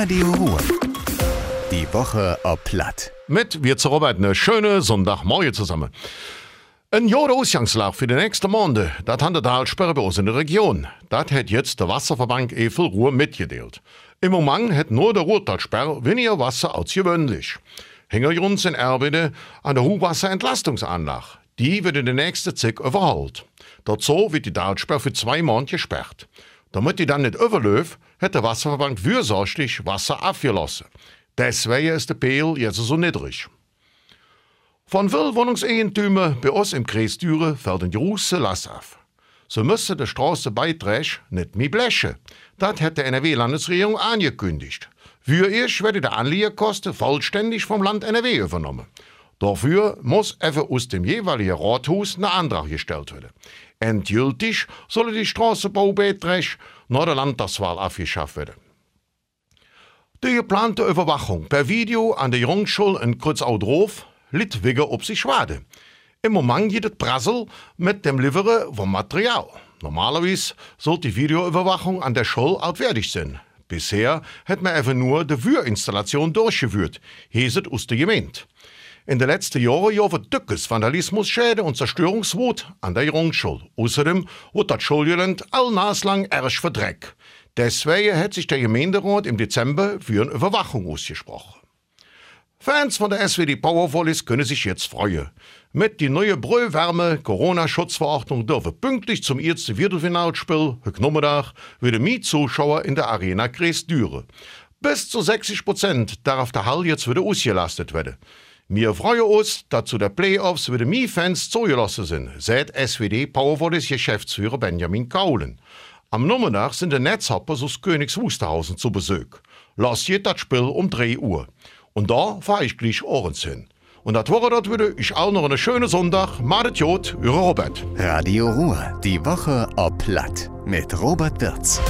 Radio Ruhr. Die Woche ob Platt. Mit wir zu Robert eine schöne Sonntagmorgen zusammen. Ein Jahr Ausgangslage für die nächsten Monate, das hat der Talsperre bei uns in der Region. Das hat jetzt der Wasserverband Efel Ruhr mitgedeelt. Im Moment hat nur der Ruhrtalsperre weniger Wasser als gewöhnlich. Hängen uns in Erbide an der Hochwasserentlastungsanlage. Die wird in der nächsten Zeit überholt. Dazu wird die Talsperre für zwei Monate gesperrt. Damit die dann nicht überläuft, hat der Wasserverband fürsorglich Wasser abgelassen. Deswegen ist der Pegel jetzt so niedrig. Von vielen Wohnungseigentümern bei uns im Kreis Düren fällt ein großer Last auf. So müssen die Straßenbeiträge nicht mehr blechen. Das hat die NRW-Landesregierung angekündigt. Für ich werde die Anliegerkosten vollständig vom Land NRW übernommen. Dafür muss einfach aus dem jeweiligen Rathaus ein Antrag gestellt werden. Endgültig sollen die Straßenbaubeiträge nach der Landtagswahl abgeschafft werden. Die geplante Überwachung per Video an der Jungschule in Kreuzaudorf litt wegen ob sich schwade. Im Moment geht es Brassel mit dem Lieferen von Material. Normalerweise sollte die Videoüberwachung an der Schule altwertig sein. Bisher hat man einfach nur die Würinstallation durchgeführt, hieß aus der Gemeinde. In den letzten Jahren jahren dickes Vandalismusschäden und Zerstörungswut an der Grundschule. Außerdem wird das Schulgelände all naslang erst verdreckt. Deswegen hat sich der Gemeinderat im Dezember für eine Überwachung ausgesprochen. Fans von der SWD Powervolleys können sich jetzt freuen. Mit die neue Brüllwärme Corona-Schutzverordnung dürfen pünktlich zum ersten Viertelfinalspiel Nachmittag wieder mehr Zuschauer in der Arena Kreis Düren. Bis zu 60 Prozent darf der Hall jetzt wieder ausgelastet werden. Wir freuen uns, dass zu der Playoffs wieder mehr Fans zugelassen sind, sagt SWD Powervolleys Geschäftsführer Benjamin Kaulen. Am Nachmittag sind die Netzhoppers aus Königs Wusterhausen zu Besuch. Lass geht das Spiel um 3 Uhr. Und da fahre ich gleich Ohrens hin. Und das Woche dort würde ich auch noch einen schönen Sonntag. Madet Jod, Robert. Radio Ruhr. Die Woche ob Platt. Mit Robert Wirz.